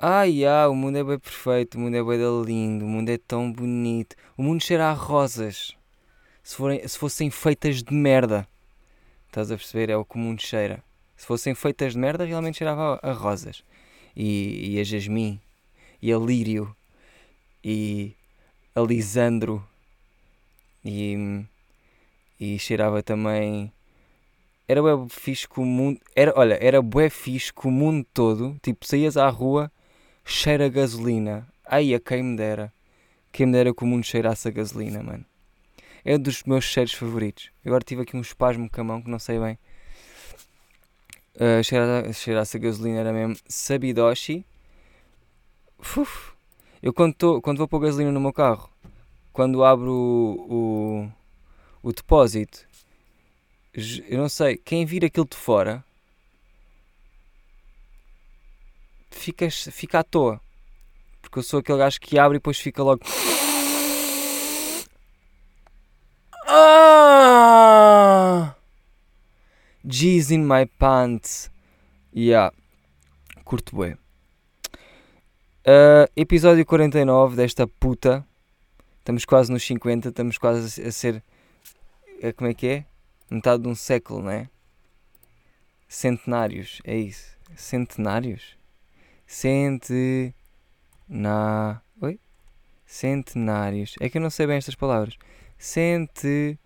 Ai, ah, o mundo é bem perfeito, o mundo é bem lindo, o mundo é tão bonito. O mundo cheira a rosas. Se, forem, se fossem feitas de merda. Estás a perceber? É o que o mundo cheira. Se fossem feitas de merda, realmente cheirava a, a rosas. E, e a jasmim. E a lírio. E a lisandro. E, e cheirava também era bué fixe que o mundo. Era, olha, era bué fixe que o mundo todo, tipo, saías à rua, cheira a gasolina. Ai, a quem me dera. Quem me dera que o mundo cheirasse a gasolina, mano. É um dos meus cheiros favoritos. Agora tive aqui um espasmo com a mão que não sei bem. Uh, cheirar, cheirasse a gasolina era mesmo Sabidoshi. Uf. Eu quando, tô, quando vou pôr gasolina no meu carro, quando abro o, o, o depósito, eu não sei, quem vir aquilo de fora fica, fica à toa. Porque eu sou aquele gajo que abre e depois fica logo. Ah! G's in my pants. Yeah. Curto bem. Uh, episódio 49 desta puta. Estamos quase nos 50, estamos quase a ser. Uh, como é que é? Metade de um século, não é? Centenários, é isso. Centenários? Cente. Na. Oi? Centenários. É que eu não sei bem estas palavras. Cente.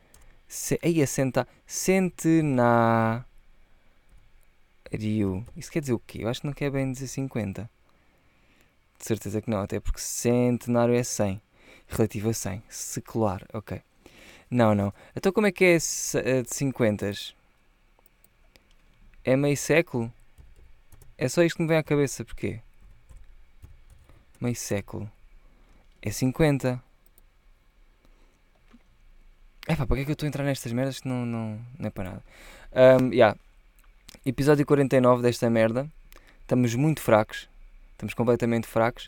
Se... Aí, assenta. Centenário. Isso quer dizer o quê? Eu acho que não quer bem dizer 50. De certeza que não, até porque centenário é 100. Relativo a 100. Secular, ok. Não, não. Então como é que é de 50? É meio século? É só isto que me vem à cabeça, porquê? Meio século. É 50. É pá, para que é que eu estou a entrar nestas merdas que não, não, não é para nada? Um, yeah. Episódio 49 desta merda. Estamos muito fracos. Estamos completamente fracos.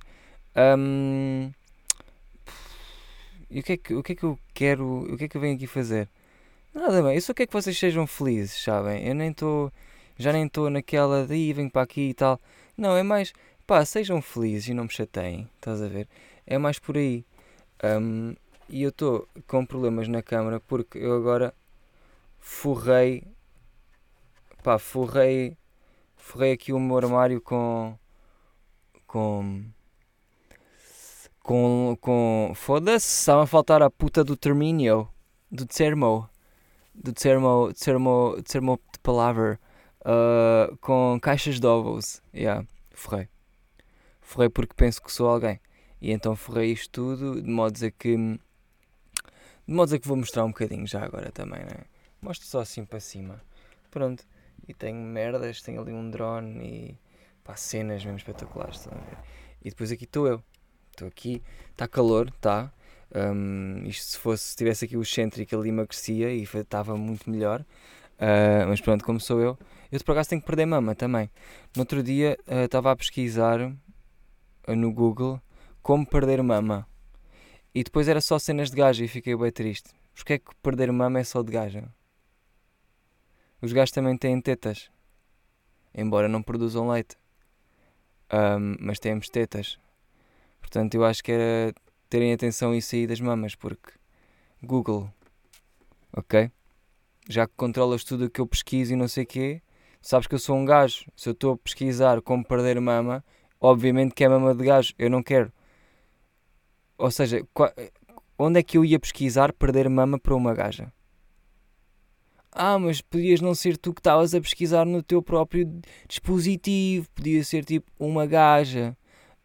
Um, e o que, é que, o que é que eu quero, o que é que eu venho aqui fazer? Nada bem, eu só quero que vocês sejam felizes, sabem? Eu nem estou, já nem estou naquela de venho para aqui e tal. Não, é mais, pá, sejam felizes e não me chateiem, estás a ver? É mais por aí. Um, e eu estou com problemas na câmara porque eu agora forrei, pá, forrei, forrei aqui o meu armário com, com com. com Foda-se, estava a faltar a puta do terminio. Do termo. Do termo. Termo, termo de palavra. Uh, com caixas de ovos. Yeah, forrei. Forrei porque penso que sou alguém. E então forrei isto tudo de modos a que. De modos a que vou mostrar um bocadinho já agora também, né? Mostro só assim para cima. Pronto. E tenho merdas, tenho ali um drone e. pá, cenas mesmo espetaculares, estão a ver? E depois aqui estou eu estou aqui, está calor, está. Um, isto se fosse, se tivesse aqui o excêntrico ali emagrecia e estava muito melhor. Uh, mas pronto, como sou eu, eu por acaso tenho que perder mama também. No outro dia ah, estava uh, a pesquisar uh, no Google como perder mama. E depois era só cenas de gaja e fiquei bem triste. Porquê é que perder mama é só de gaja? Os gajos também têm tetas. Embora não produzam leite. Um, mas temos tetas. Portanto, eu acho que era terem atenção isso aí das mamas, porque Google, ok? Já que controlas tudo o que eu pesquiso e não sei o quê, sabes que eu sou um gajo. Se eu estou a pesquisar como perder mama, obviamente que é mama de gajo. Eu não quero. Ou seja, onde é que eu ia pesquisar perder mama para uma gaja? Ah, mas podias não ser tu que estavas a pesquisar no teu próprio dispositivo. Podia ser tipo uma gaja.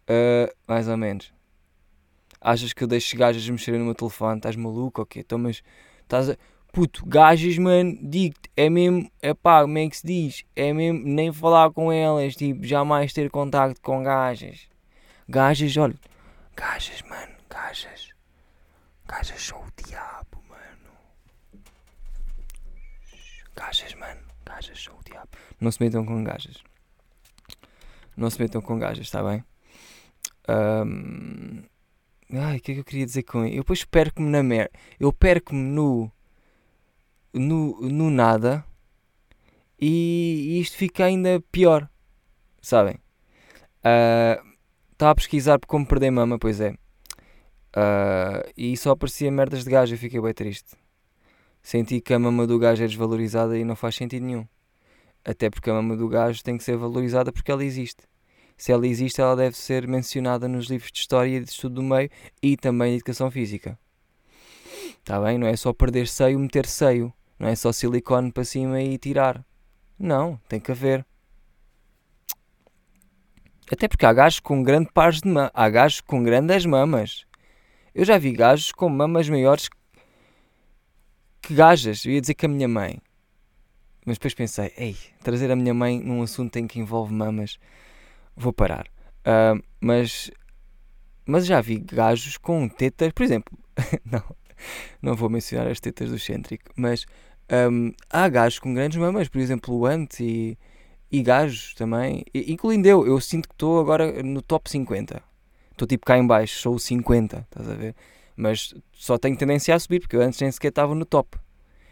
Uh, mais ou menos. Achas que eu deixo gajas mexerem no meu telefone? Estás maluco? Ok, então, mas estás a. Puto, gajas, mano, digo-te, é mesmo. É pá, como é que se diz? É mesmo nem falar com elas, tipo, jamais ter contacto com gajas. Gajas, olha. Gajas, mano, gajas. Gajas são o diabo, mano. Gajas, mano, gajas são o diabo. Não se metam com gajas. Não se metam com gajas, está bem? Um, ai, o que é que eu queria dizer com isso? Eu depois perco-me na merda. Eu perco-me no, no. no nada. E, isto fica ainda pior. Sabem? Uh, Estava a pesquisar como perder mama, pois é. Uh, e só aparecia merdas de gajo e fiquei bem triste. Senti que a mama do gajo é desvalorizada e não faz sentido nenhum. Até porque a mama do gajo tem que ser valorizada porque ela existe. Se ela existe, ela deve ser mencionada nos livros de história e de estudo do meio e também de educação física. Está bem? Não é só perder seio, meter seio. Não é só silicone para cima e tirar. Não, tem que haver. Até porque há gajos com grande pares de mamas. Há gajos com grandes mamas. Eu já vi gajos com mamas maiores que gajas. Eu ia dizer que a minha mãe. Mas depois pensei, ei, trazer a minha mãe num assunto em que envolve mamas, vou parar. Uh, mas, mas já vi gajos com tetas, por exemplo, não, não vou mencionar as tetas do excêntrico, mas um, há gajos com grandes mamas, por exemplo, o Ant e, e gajos também, incluindo eu, eu sinto que estou agora no top 50. Estou tipo cá em baixo, sou o 50, estás a ver? Mas só tenho tendência a subir, porque eu antes nem sequer estava no top.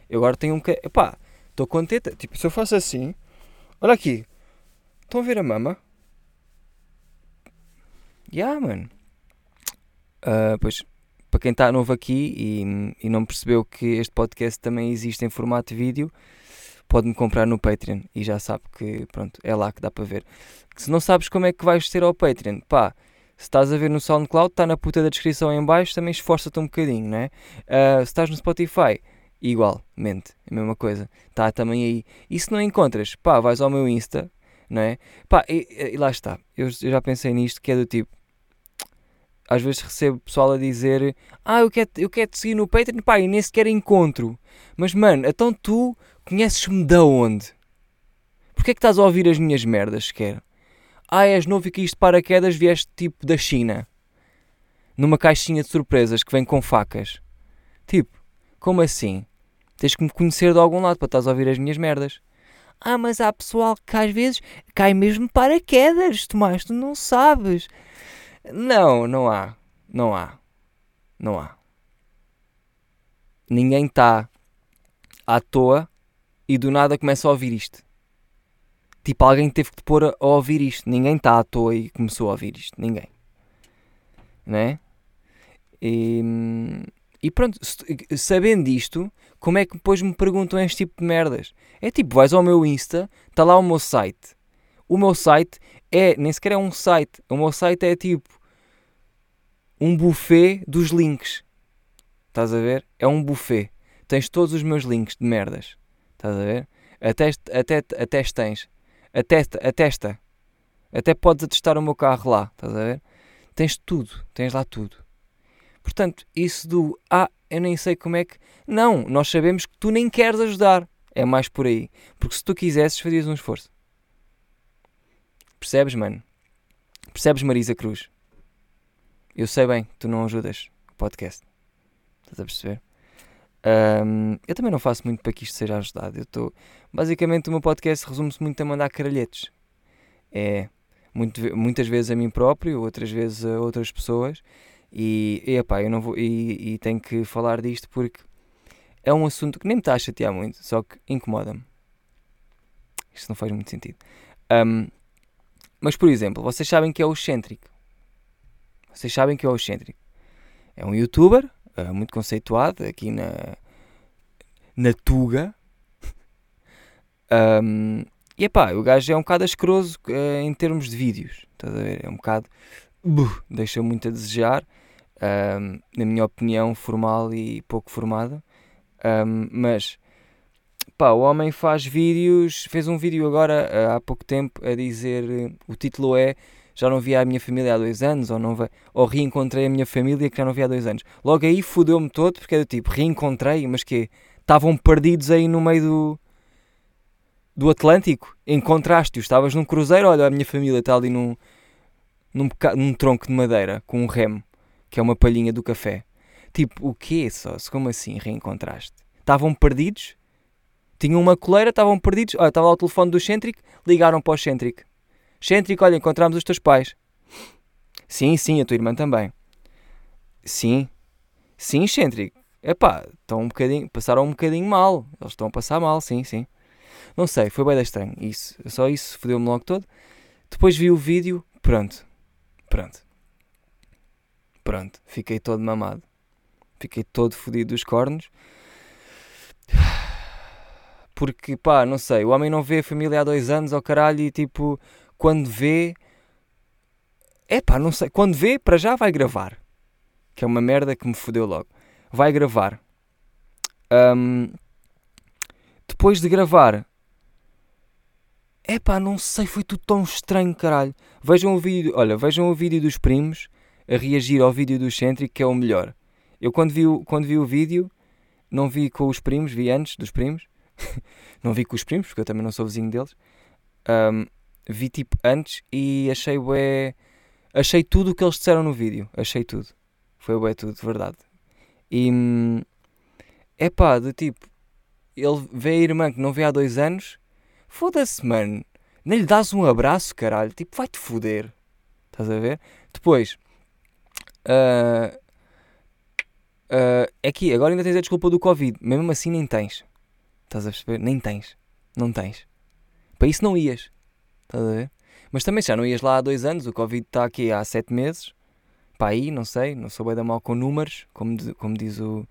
Eu agora tenho um... Epá, estou contente. Tipo, se eu faço assim... Olha aqui. Estão a ver a mama? Yeah, mano. Uh, pois, para quem está novo aqui e, e não percebeu que este podcast também existe em formato vídeo, pode-me comprar no Patreon e já sabe que pronto, é lá que dá para ver. Se não sabes como é que vais ter ao Patreon, pá, se estás a ver no SoundCloud, está na puta da descrição em baixo, também esforça-te um bocadinho, né? Uh, se estás no Spotify, igualmente, a mesma coisa, está também aí. E se não encontras, pá, vais ao meu Insta, não é? Pá, e, e lá está, eu, eu já pensei nisto, que é do tipo, às vezes recebo pessoal a dizer Ah, eu quero, eu quero te seguir no Patreon, pá, e nem sequer encontro. Mas, mano, então tu conheces-me de onde? Porquê é que estás a ouvir as minhas merdas sequer? Ah, és novo e que isto paraquedas vieste tipo da China. Numa caixinha de surpresas que vem com facas. Tipo, como assim? Tens que me conhecer de algum lado para estás a ouvir as minhas merdas. Ah, mas há pessoal que às vezes cai mesmo paraquedas, Tomás, tu não sabes. Não, não há. Não há. Não há. Ninguém está à toa e do nada começa a ouvir isto. Tipo, alguém teve que te pôr a, ouvir isto. Ninguém está à toa e começou a ouvir isto. Ninguém. Né? E, e pronto, sabendo disto, como é que depois me perguntam este tipo de merdas? É tipo, vais ao meu Insta, está lá o meu site. O meu site é, nem sequer é um site. O meu site é tipo um buffet dos links. Estás a ver? É um buffet. Tens todos os meus links de merdas. Estás a ver? Até, até, até tens. Atesta, atesta. Até podes atestar o meu carro lá. Estás a ver? Tens tudo. Tens lá tudo. Portanto, isso do ah, eu nem sei como é que. Não, nós sabemos que tu nem queres ajudar. É mais por aí. Porque se tu quisesses, fazias um esforço. Percebes, mano? Percebes, Marisa Cruz? Eu sei bem tu não ajudas o podcast. Estás a perceber? Um, eu também não faço muito para que isto seja ajudado. Eu estou. Basicamente, o meu podcast resume-se muito a mandar caralhetes. É muito, muitas vezes a mim próprio, outras vezes a outras pessoas. E, e epá, eu não vou. E, e tenho que falar disto porque é um assunto que nem me está a chatear muito, só que incomoda-me. Isto não faz muito sentido. Um, mas, por exemplo, vocês sabem que é o excêntrico. Vocês sabem que é o excêntrico. É um youtuber uh, muito conceituado aqui na, na Tuga. um, e pá, o gajo é um bocado asqueroso uh, em termos de vídeos. Estás a ver? É um bocado. Deixa muito a desejar. Um, na minha opinião, formal e pouco formada. Um, mas pá, o homem faz vídeos. Fez um vídeo agora uh, há pouco tempo a dizer. o título é já não via a minha família há dois anos, ou, não ou reencontrei a minha família que já não via há dois anos. Logo aí fudeu-me todo, porque é do tipo, reencontrei, mas que estavam perdidos aí no meio do, do Atlântico, encontraste-os, estavas num cruzeiro, olha, a minha família está ali num, num, num tronco de madeira, com um remo, que é uma palhinha do café. Tipo, o quê só? Como assim reencontraste? Estavam perdidos? Tinham uma coleira, estavam perdidos. Olha, estava lá o telefone do Centric, ligaram para o Centric. Cêntrico, olha, encontramos os teus pais. Sim, sim, a tua irmã também. Sim. Sim, Cêntrico. Epá, estão um bocadinho, passaram um bocadinho mal. Eles estão a passar mal, sim, sim. Não sei, foi bem estranho. Isso, só isso, fodeu-me logo todo. Depois vi o vídeo, pronto. Pronto. Pronto. Fiquei todo mamado. Fiquei todo fodido dos cornos. Porque, pá, não sei, o homem não vê a família há dois anos ao caralho e tipo, quando vê. É pá, não sei. Quando vê, para já vai gravar. Que é uma merda que me fodeu logo. Vai gravar. Um, depois de gravar, é pá, não sei, foi tudo tão estranho, caralho. Vejam o vídeo, olha, vejam o vídeo dos primos a reagir ao vídeo do Centric, que é o melhor. Eu quando vi, o, quando vi o vídeo, não vi com os primos, vi antes dos primos. não vi com os primos, porque eu também não sou vizinho deles. Um, vi tipo antes e achei bué. Achei tudo o que eles disseram no vídeo. Achei tudo. Foi bué tudo, verdade. E. É pá, de tipo. Ele vê a irmã que não vê há dois anos. Foda-se, mano. Nem lhe dás um abraço, caralho. Tipo, vai-te foder. Estás a ver? Depois. Uh, uh, é que agora ainda tens a desculpa do Covid. Mesmo assim, nem tens. Estás a perceber? Nem tens. Não tens. Para isso não ias. Estás a ver? Mas também já não ias lá há dois anos. O Covid está aqui há sete meses. Para aí, não sei. Não sou bem da mal com números, como, como diz o,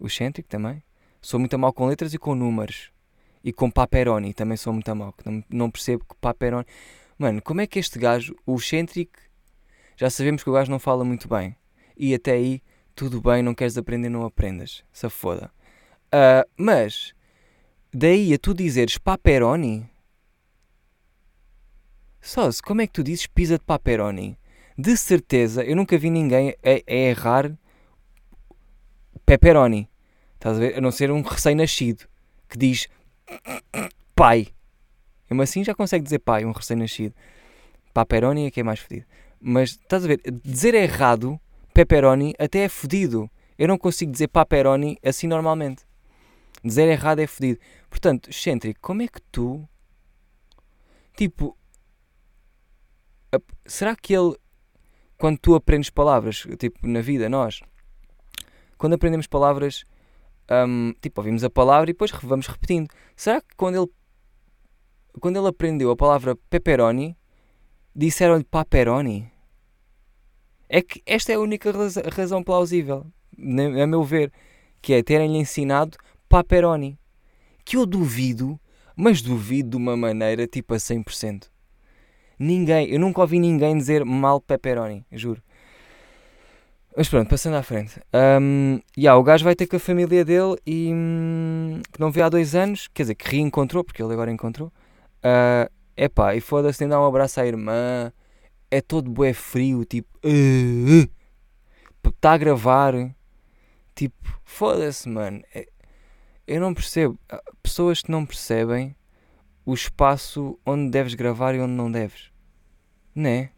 o Centric também. Sou muito mal com letras e com números. E com Paperoni também sou muito mal. Não, não percebo que Paperoni. Mano, como é que este gajo, o Centric, já sabemos que o gajo não fala muito bem. E até aí, tudo bem, não queres aprender, não aprendas. Se foda. Uh, mas Daí a tu dizeres paperoni. Sós, como é que tu dizes pizza de paperoni? De certeza, eu nunca vi ninguém a, a errar pepperoni. Estás a ver? A não ser um recém-nascido que diz pai. Mesmo assim já consegue dizer pai, um recém-nascido. Paperoni é que é mais fedido. Mas estás a ver? Dizer errado pepperoni até é fedido. Eu não consigo dizer paperoni assim normalmente. Dizer errado é fedido. Portanto, excêntrico, como é que tu. Tipo. Será que ele. Quando tu aprendes palavras, tipo, na vida, nós. Quando aprendemos palavras. Um, tipo, ouvimos a palavra e depois vamos repetindo. Será que quando ele. Quando ele aprendeu a palavra pepperoni, disseram-lhe paperoni? É que esta é a única razão plausível, a meu ver, que é terem-lhe ensinado paperoni. Que eu duvido, mas duvido de uma maneira tipo a 100%. Ninguém, eu nunca ouvi ninguém dizer mal pepperoni, juro. Mas pronto, passando à frente. Um, yeah, o gajo vai ter com a família dele e hum, que não vê há dois anos, quer dizer, que reencontrou, porque ele agora encontrou. Uh, epá, e foda-se, nem dá um abraço à irmã. É todo bué frio, tipo. Está uh, uh, a gravar. Tipo, foda-se, mano. É, eu não percebo. Pessoas que não percebem o espaço onde deves gravar e onde não deves. Né?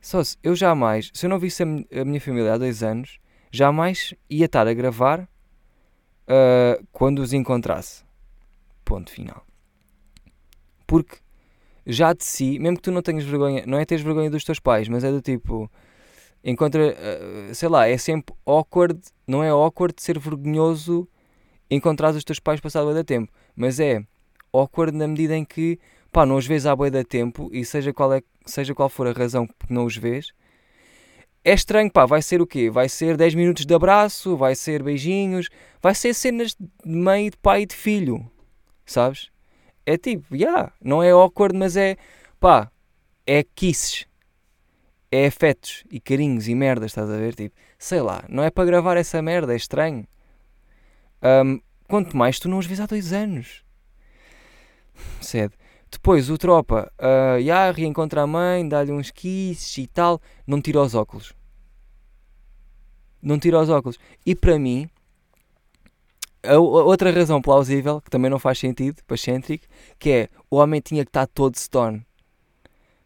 Só se eu jamais, se eu não visse a, a minha família há dois anos, jamais ia estar a gravar uh, quando os encontrasse. Ponto final. Porque já de si, mesmo que tu não tenhas vergonha, não é teres vergonha dos teus pais, mas é do tipo, encontra, uh, sei lá, é sempre awkward, não é awkward ser vergonhoso encontrares os teus pais passado bué tempo. Mas é awkward na medida em que, pá, não os vês há bué tempo e seja qual, é, seja qual for a razão que não os vês, é estranho, pá, vai ser o quê? Vai ser 10 minutos de abraço, vai ser beijinhos, vai ser cenas de mãe, de pai e de filho, sabes? É tipo, já, yeah, não é awkward, mas é, pá, é kisses, é afetos e carinhos e merdas, estás a ver? Tipo, sei lá, não é para gravar essa merda, é estranho. Um, quanto mais tu não os vês há dois anos. Cede. Depois o tropa, uh, já reencontra a mãe, dá-lhe uns kisses e tal, não tira os óculos. Não tira os óculos. E para mim, a, a outra razão plausível, que também não faz sentido, para Centric, que é o homem tinha que estar todo stone.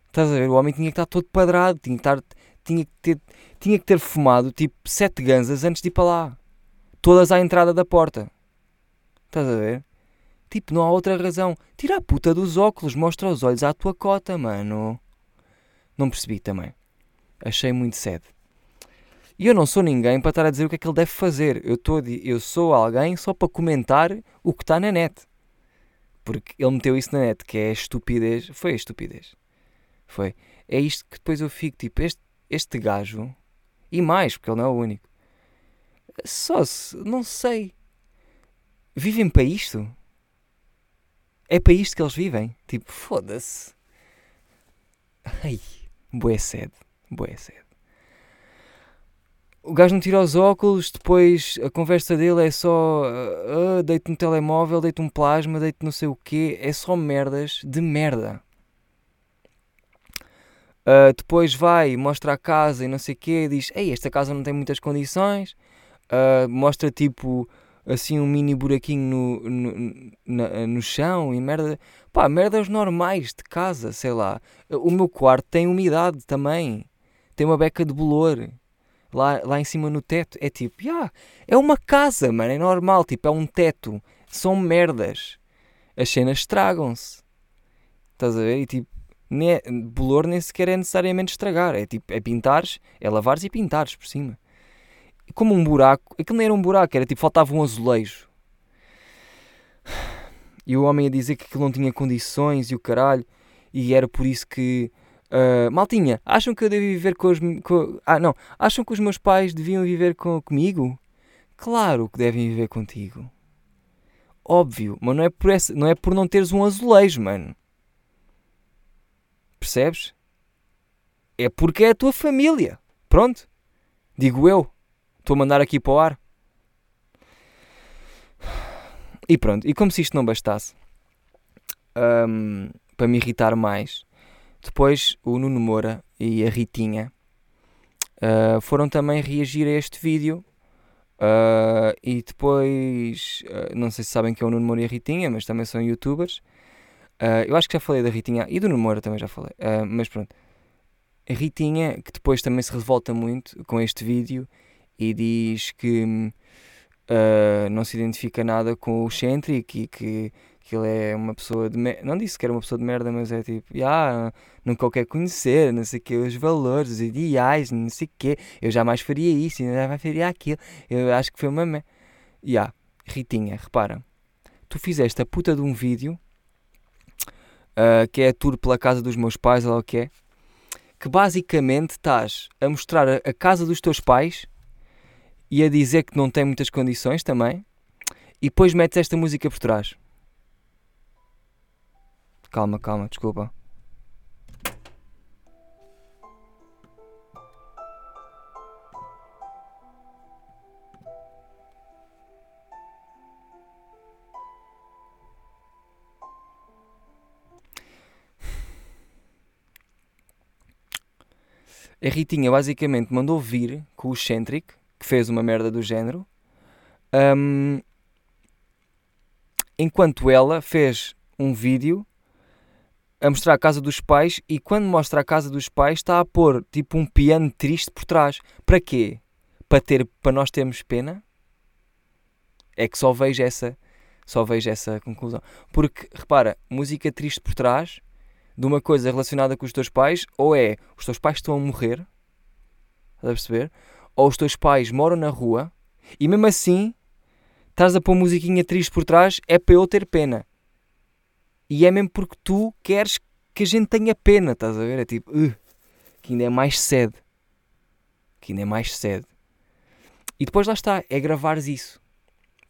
Estás a ver? O homem tinha que estar todo padrado, tinha que, estar, tinha que, ter, tinha que ter fumado tipo sete ganzas antes de ir para lá todas à entrada da porta. Estás a ver? Tipo, não há outra razão. Tira a puta dos óculos, mostra os olhos à tua cota, mano. Não percebi também. Achei muito cedo. E eu não sou ninguém para estar a dizer o que é que ele deve fazer. Eu, tô, eu sou alguém só para comentar o que está na net. Porque ele meteu isso na net, que é estupidez. Foi a estupidez. Foi. É isto que depois eu fico, tipo, este, este gajo, e mais, porque ele não é o único, só se, não sei, vivem para isto? É para isto que eles vivem? Tipo, foda-se. Ai, boé sede, boé sede. O gajo não tira os óculos, depois a conversa dele é só uh, uh, deito no telemóvel, deito um plasma, deito não sei o quê, é só merdas de merda. Uh, depois vai, mostra a casa e não sei o quê, diz, ei, esta casa não tem muitas condições, mostra tipo assim um mini buraquinho no, no, no chão e merda. Pá, merdas normais de casa, sei lá. O meu quarto tem umidade também. Tem uma beca de bolor lá, lá em cima no teto. É tipo, yeah, é uma casa, mano, é normal. Tipo, é um teto. São merdas. As cenas estragam-se. Estás a ver? E tipo, ne, bolor nem sequer é necessariamente estragar. É tipo, é pintares, é lavares e pintares por cima como um buraco. Aquilo não era um buraco, era tipo, faltava um azulejo. E o homem a dizer que aquilo não tinha condições e o caralho, e era por isso que. Uh, maltinha, acham que eu devo viver com os. Com, ah, não. Acham que os meus pais deviam viver com, comigo? Claro que devem viver contigo. Óbvio, mas não é por, essa, não, é por não teres um azulejo, mano. Percebes? É porque é a tua família. Pronto. Digo eu. Estou a mandar aqui para o ar. E pronto, e como se isto não bastasse, um, para me irritar mais, depois o Nuno Moura e a Ritinha uh, foram também reagir a este vídeo. Uh, e depois, uh, não sei se sabem que é o Nuno Moura e a Ritinha, mas também são youtubers. eu acho que já falei da Ritinha e do Nuno Moura também já falei, mas pronto. A Ritinha, que depois também se revolta muito com este vídeo e diz que uh, não se identifica nada com o Centric e que, que ele é uma pessoa de merda. Não disse que era uma pessoa de merda, mas é tipo, ah, nunca o quer conhecer, não sei o que, os valores, os ideais, não sei o que. Eu jamais faria isso, eu jamais faria aquilo. Eu acho que foi uma merda. Yeah. Ritinha, repara, tu fizeste a puta de um vídeo uh, que é a tour pela casa dos meus pais, ou o que é, que basicamente estás a mostrar a casa dos teus pais e a dizer que não tem muitas condições também, e depois metes esta música por trás. Calma, calma, desculpa. A Ritinha basicamente mandou vir com o Centric que fez uma merda do género, um, enquanto ela fez um vídeo a mostrar a casa dos pais e quando mostra a casa dos pais está a pôr tipo um piano triste por trás. Para quê? Para ter para nós termos pena? É que só vejo essa só vejo essa conclusão. Porque repara, música triste por trás de uma coisa relacionada com os teus pais, ou é os teus pais estão a morrer, estás a perceber? Ou os teus pais moram na rua e mesmo assim estás a pôr musiquinha triste por trás, é para eu ter pena. E é mesmo porque tu queres que a gente tenha pena, estás a ver? É tipo, uh, que ainda é mais sede. Que ainda é mais sede. E depois lá está, é gravares isso.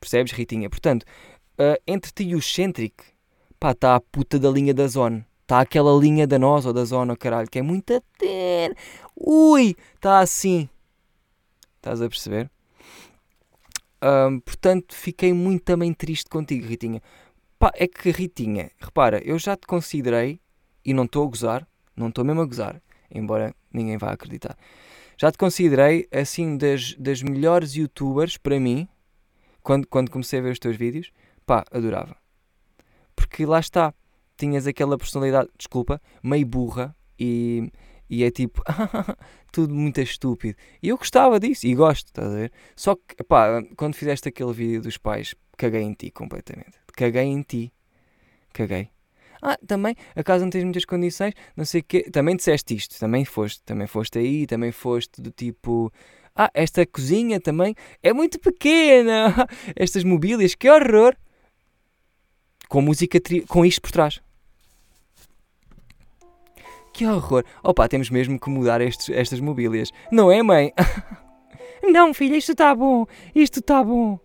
Percebes, Ritinha? Portanto, uh, entre ti e o Centric, pá, está a puta da linha da zona. Está aquela linha da nós ou da zona, caralho, que é muito ter. Ui, está assim. Estás a perceber? Portanto, fiquei muito também triste contigo, Ritinha. Pá, é que, Ritinha, repara, eu já te considerei, e não estou a gozar, não estou mesmo a gozar, embora ninguém vá acreditar. Já te considerei, assim, das, das melhores youtubers para mim, quando, quando comecei a ver os teus vídeos, pá, adorava. Porque lá está, tinhas aquela personalidade, desculpa, meio burra e e é tipo, tudo muito estúpido. E eu gostava disso e gosto, estás a ver? Só que, pá, quando fizeste aquele vídeo dos pais, caguei em ti completamente. Caguei em ti. Caguei. Ah, também, a casa não tens muitas condições, não sei o quê. Também disseste isto, também foste, também foste aí, também foste do tipo. Ah, esta cozinha também é muito pequena. Estas mobílias, que horror. Com música, tri... com isto por trás. Que horror. Opa, temos mesmo que mudar estes, estas mobílias. Não é, mãe? Não, filha, isto está bom. Isto está bom.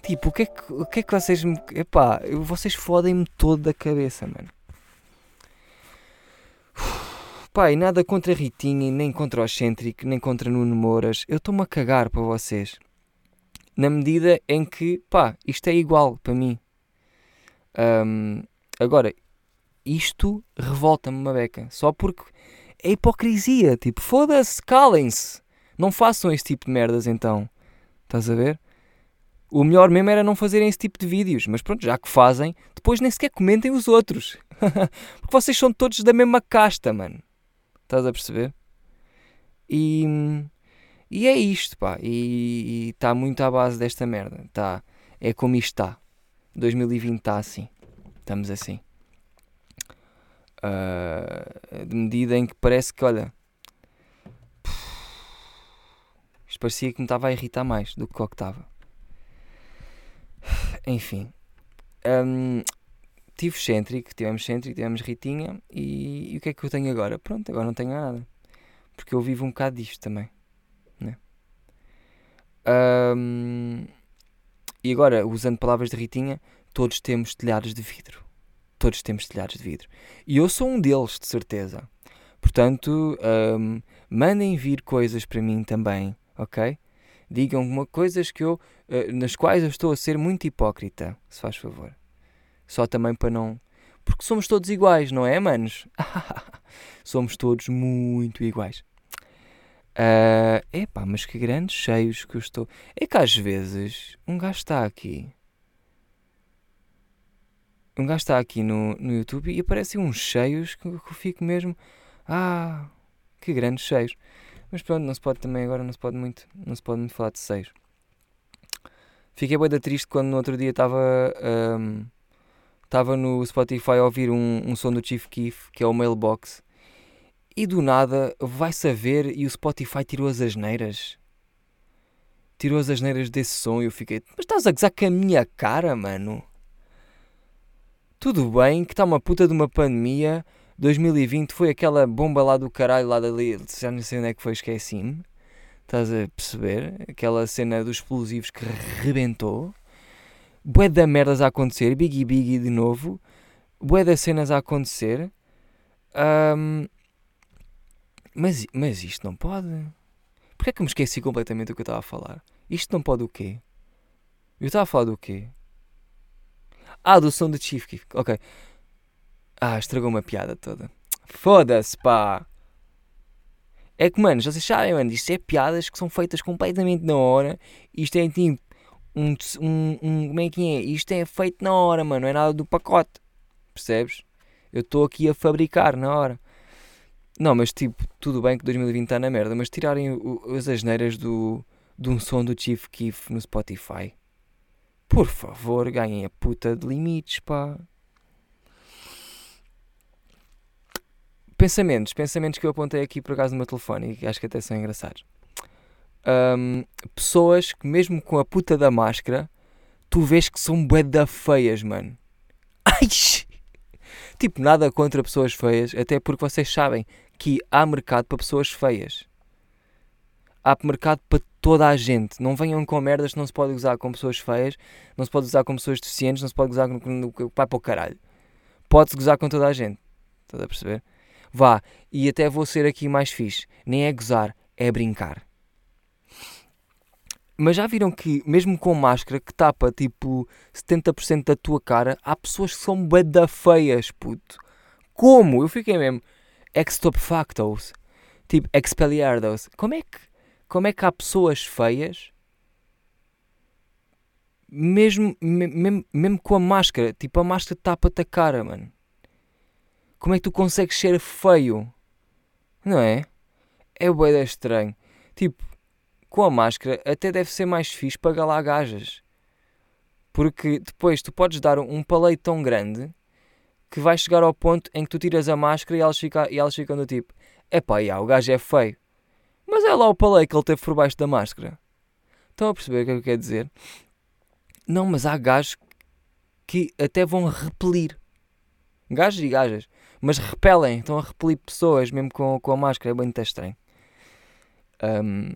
Tipo, o que é que, o que, é que vocês me. Epá, vocês fodem-me todo da cabeça, mano. Pai, nada contra Ritinha, nem contra o Excêntrico, nem contra Nuno Mouras. Eu estou-me a cagar para vocês. Na medida em que, pá, isto é igual para mim. Um, agora, isto revolta-me uma beca. Só porque é hipocrisia. Tipo, foda-se, calem-se. Não façam esse tipo de merdas então. Estás a ver? O melhor mesmo era não fazerem esse tipo de vídeos. Mas pronto, já que fazem, depois nem sequer comentem os outros. porque vocês são todos da mesma casta, mano. Estás a perceber? E, e é isto, pá. E está muito à base desta merda. Tá, é como isto está. 2020 está assim. Estamos assim. Uh, de medida em que parece que, olha, isto parecia que me estava a irritar mais do que o que estava. Enfim, um, tive Centric, tivemos Centric, tivemos Ritinha e, e, o que é que eu tenho agora? Pronto, agora não tenho nada. Porque eu vivo um bocado disto também. Né? Um, e agora, usando palavras de Ritinha, todos temos telhados de vidro. Todos temos telhados de vidro. E eu sou um deles, de certeza. Portanto, um, mandem vir coisas para mim também, ok? Digam-me coisas que eu, uh, nas quais eu estou a ser muito hipócrita, se faz favor. Só também para não. Porque somos todos iguais, não é, manos? somos todos muito iguais. Uh, epá, mas que grandes cheios que eu estou. É que às vezes um gajo está aqui um gajo está aqui no, no YouTube e aparecem uns cheios que, que eu fico mesmo. Ah, que grandes cheios. Mas pronto, não se pode também agora, não se pode muito, não se pode muito falar de seios. Fiquei bem da triste quando no outro dia estava um, estava no Spotify a ouvir um, um som do Chief Keef, que é o Mailbox, e do nada vai saber e o Spotify tirou as asneiras. Tirou as asneiras desse som e eu fiquei, mas estás a gozar com a minha cara, mano? Tudo bem que está uma puta de uma pandemia. 2020 foi aquela bomba lá do caralho, lá dali, já não sei onde é que foi, esqueci-me. Estás a perceber? Aquela cena dos explosivos que rebentou. Bué da merdas a acontecer, Biggie Biggie de novo. Bué das cenas a acontecer. Um, mas, mas isto não pode. Porquê é que me esqueci completamente do que eu estava a falar? Isto não pode o quê? Eu estava a falar do quê? Ah, do som do Chief Keef. Ok. Ah, estragou uma piada toda. Foda-se, pá. É que, mano, vocês sabem, mano, isto é piadas que são feitas completamente na hora. Isto é tipo um, um, um. Como é que é? Isto é feito na hora, mano. Não é nada do pacote. Percebes? Eu estou aqui a fabricar na hora. Não, mas tipo, tudo bem que 2020 está na merda, mas tirarem o, as asneiras do, de um som do Chief Keef no Spotify. Por favor, ganhem a puta de limites, pá. Pensamentos, pensamentos que eu apontei aqui por acaso no meu telefone e que acho que até são engraçados. Um, pessoas que mesmo com a puta da máscara, tu vês que são bué da feias, mano. Ai! Tipo, nada contra pessoas feias, até porque vocês sabem que há mercado para pessoas feias há mercado para toda a gente. Não venham com merdas que não se pode usar com pessoas feias, não se pode usar com pessoas deficientes, não se pode usar com. Vai para o caralho. Pode-se gozar com toda a gente. Estás a perceber? Vá, e até vou ser aqui mais fixe. Nem é gozar, é brincar. Mas já viram que, mesmo com máscara que tapa tipo 70% da tua cara, há pessoas que são bada feias, puto. Como? Eu fiquei mesmo. Extopfactos. Tipo, expelliardos. Como é que como é que há pessoas feias, mesmo, mesmo, mesmo com a máscara, tipo a máscara tapa-te a cara, mano. Como é que tu consegues ser feio? Não é? É bué estranho. Tipo, com a máscara até deve ser mais fixe para galar gajas. Porque depois tu podes dar um paleito tão grande que vai chegar ao ponto em que tu tiras a máscara e elas, fica, e elas ficam do tipo: epá, já, o gajo é feio. É lá o palei que ele teve por baixo da máscara. Estão a perceber o que é que quer dizer? Não, mas há gajos que até vão repelir. Gajos e gajas. Mas repelem, estão a repelir pessoas mesmo com, com a máscara. É bem muito estranho. Um,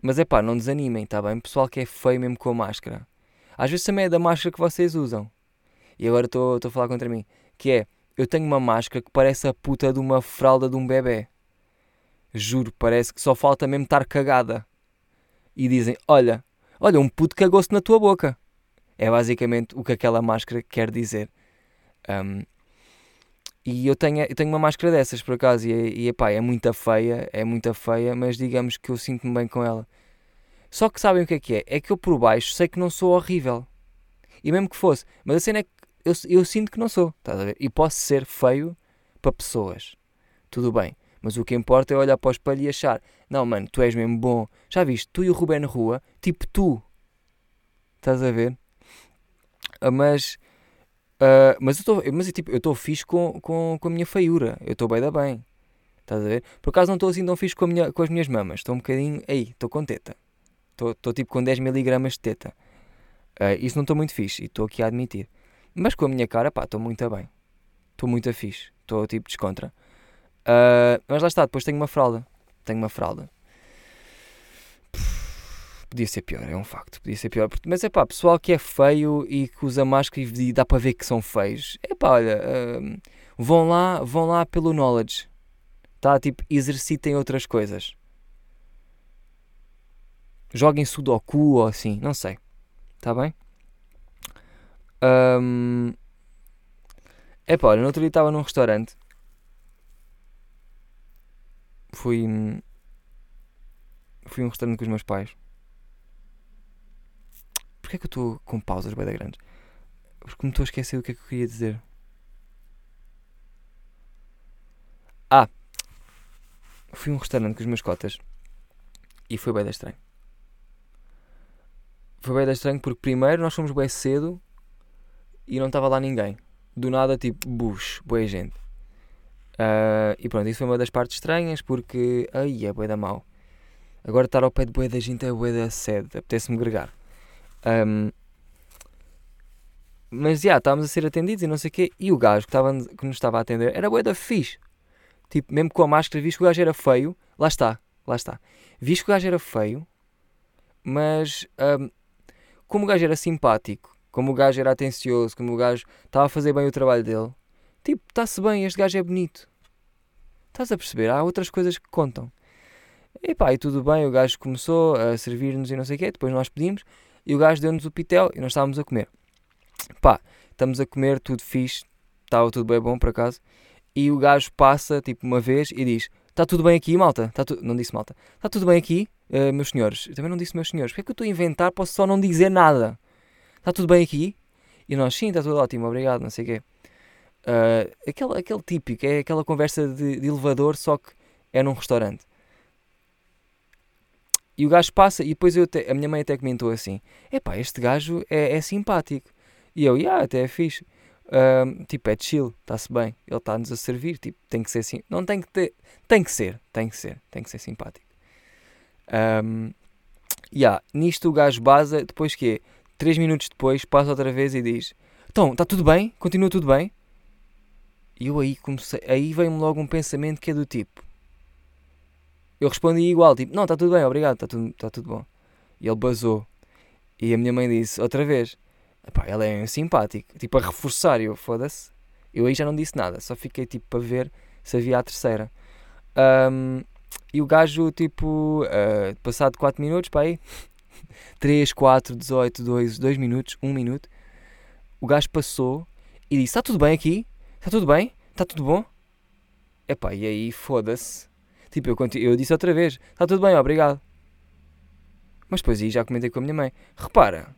mas é pá, não desanimem, tá bem? Pessoal que é feio mesmo com a máscara. Às vezes também é da máscara que vocês usam. E agora estou a falar contra mim. Que é, eu tenho uma máscara que parece a puta de uma fralda de um bebê. Juro, parece que só falta mesmo estar cagada. E dizem, olha, olha, um puto cagou-se na tua boca. É basicamente o que aquela máscara quer dizer. Um, e eu tenho, eu tenho uma máscara dessas, por acaso, e, e epá, é muito feia, é muito feia, mas digamos que eu sinto-me bem com ela. Só que sabem o que é que é? É que eu por baixo sei que não sou horrível. E mesmo que fosse, mas a cena é que eu, eu sinto que não sou, estás a ver? E posso ser feio para pessoas. Tudo bem. Mas o que importa é olhar para o espelho e achar: não, mano, tu és mesmo bom. Já viste? Tu e o Ruben na rua, tipo tu. Estás a ver? Ah, mas Uh, mas eu estou mas, tipo, eu estou fixe com, com, com a minha feiura. Eu estou bem da bem. Estás a ver? Por acaso não estou assim tão fixe com, minha, com as minhas mamas. Estou um bocadinho. Aí, estou com teta. Estou tipo com 10 miligramas de teta. Uh, isso não estou muito fixe e estou aqui a admitir. Mas com a minha cara, pá, estou muito bem. Estou muito fixe. Estou tipo descontra. Uh, mas lá está, depois tenho uma fralda. Tenho uma fralda. Podia ser pior, é um facto. Podia ser pior. Mas é pá, pessoal que é feio e que usa máscara e dá para ver que são feios. É pá, olha, uh, vão lá, vão lá pelo knowledge. Tá? Tipo, exercitem outras coisas. Joguem sudoku ou assim, não sei. Tá bem? Um, é pá, olha, no outro dia estava num restaurante. Fui. Fui um restaurante com os meus pais. Porquê é que eu estou com pausas bem grandes? Porque me estou a esquecer do que é que eu queria dizer. Ah! Fui um restaurante com os meus cotas e foi bem estranho. Foi bem estranho porque primeiro nós fomos bem cedo e não estava lá ninguém. Do nada, tipo, bush, boa gente. Uh, e pronto, isso foi uma das partes estranhas porque, ai, é boa da mal. Agora estar ao pé de boa da gente é boa da sede, apetece-me gregar. Um, mas já, yeah, estávamos a ser atendidos e não sei o quê. E o gajo que, tava, que nos estava a atender era bué da fixe. Tipo, mesmo com a máscara, visto que o gajo era feio. Lá está, lá está. Visto que o gajo era feio, mas um, como o gajo era simpático, como o gajo era atencioso, como o gajo estava a fazer bem o trabalho dele, tipo, está-se bem, este gajo é bonito. Estás a perceber? Há outras coisas que contam. E pá, e tudo bem, o gajo começou a servir-nos e não sei o quê, depois nós pedimos e o gajo deu-nos o pitel e nós estávamos a comer. Pá, estamos a comer, tudo fixe, estava tudo bem bom por acaso. E o gajo passa, tipo, uma vez e diz: Está tudo bem aqui, malta? Tá tu... Não disse malta. Está tudo bem aqui, uh, meus senhores? Eu também não disse meus senhores. Porque é que eu estou a inventar? Posso só não dizer nada. Está tudo bem aqui? E nós, sim, está tudo ótimo, obrigado, não sei o quê. Uh, aquele, aquele típico, é aquela conversa de, de elevador, só que é num restaurante. E o gajo passa, e depois eu te, a minha mãe até comentou assim: Epá, este gajo é, é simpático. E eu, yeah, até é fixe. Um, tipo, é chill, está-se bem. Ele está-nos a servir, tipo, tem que ser assim. Não tem que ter, tem que ser, tem que ser, tem que ser simpático. Um, yeah, nisto o gajo baza, depois que é? 3 minutos depois, passa outra vez e diz: Então, está tudo bem? Continua tudo bem? E eu aí comecei, aí veio-me logo um pensamento que é do tipo: eu respondi igual, tipo, não, está tudo bem, obrigado, está tudo, tá tudo bom. E ele basou. E a minha mãe disse, outra vez, ela é simpático, tipo, a reforçar, eu, foda-se. Eu aí já não disse nada, só fiquei, tipo, para ver se havia a terceira. Um, e o gajo, tipo, uh, passado 4 minutos, para aí, 3, 4, 18, 2, 2 minutos, 1 minuto, o gajo passou e disse, está tudo bem aqui? Está tudo bem? Está tudo bom? Epá, e aí, foda-se. Tipo, eu, eu disse outra vez: está tudo bem, obrigado. Mas depois aí já comentei com a minha mãe: repara,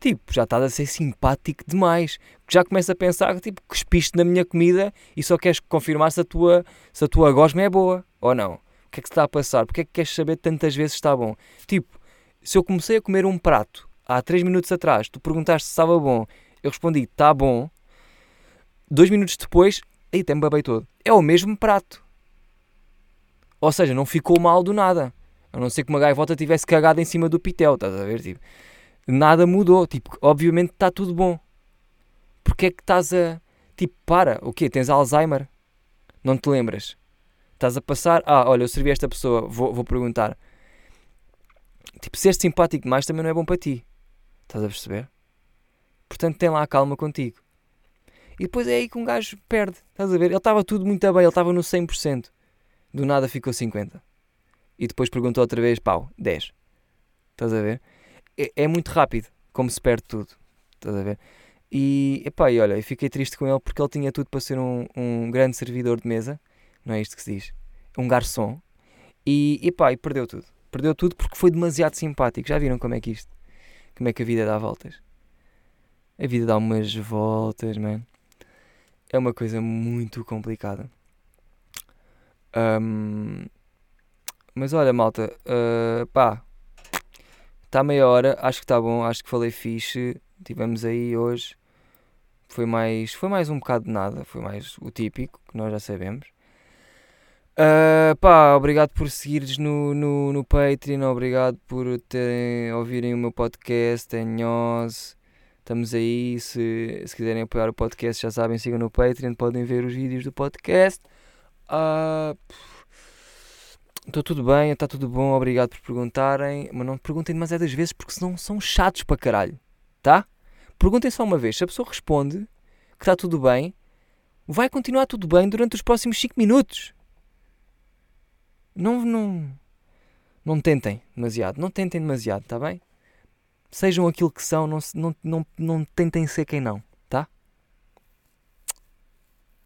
tipo, já estás a ser simpático demais. Já começa a pensar que, tipo, cuspiste na minha comida e só queres confirmar se a tua, se a tua gosma é boa ou não. O que é que se está a passar? Porque é que queres saber tantas vezes se está bom? Tipo, se eu comecei a comer um prato há 3 minutos atrás, tu perguntaste se estava bom, eu respondi, está bom. Dois minutos depois, aí tem babei todo. É o mesmo prato. Ou seja, não ficou mal do nada. A não ser que uma gaivota tivesse cagado em cima do pitel, estás a ver? Tipo, nada mudou. Tipo, obviamente está tudo bom. Porquê é que estás a, Tipo, para, o quê? Tens Alzheimer? Não te lembras? Estás a passar, ah, olha, eu servi esta pessoa, vou, vou perguntar. Tipo, ser simpático demais também não é bom para ti. Estás a perceber? Portanto, tem lá a calma contigo. E depois é aí que um gajo perde. Estás a ver? Ele estava tudo muito bem, ele estava no 100%. Do nada ficou 50%. E depois perguntou outra vez, pau, 10%. Estás a ver? É, é muito rápido como se perde tudo. Estás a ver? E, epá, e olha, eu fiquei triste com ele porque ele tinha tudo para ser um, um grande servidor de mesa. Não é isto que se diz? Um garçom. E, epá, e perdeu tudo. Perdeu tudo porque foi demasiado simpático. Já viram como é que isto? Como é que a vida dá voltas? A vida dá umas voltas, mano é uma coisa muito complicada. Um, mas olha, malta, uh, pá, está meia hora, acho que está bom, acho que falei fixe. Tivemos aí hoje, foi mais, foi mais um bocado de nada, foi mais o típico, que nós já sabemos. Uh, pá, obrigado por seguires no, no, no Patreon, obrigado por terem, ouvirem o meu podcast, é Nhoz. Estamos aí. Se, se quiserem apoiar o podcast, já sabem, sigam no Patreon, podem ver os vídeos do podcast. Estou uh, tudo bem, está tudo bom, obrigado por perguntarem. Mas não perguntem demasiadas vezes porque senão são chatos para caralho. Tá? Perguntem só uma vez. Se a pessoa responde que está tudo bem, vai continuar tudo bem durante os próximos 5 minutos. Não, não, não tentem demasiado. Não tentem demasiado, está bem? Sejam aquilo que são, não, não, não, não tentem ser quem não.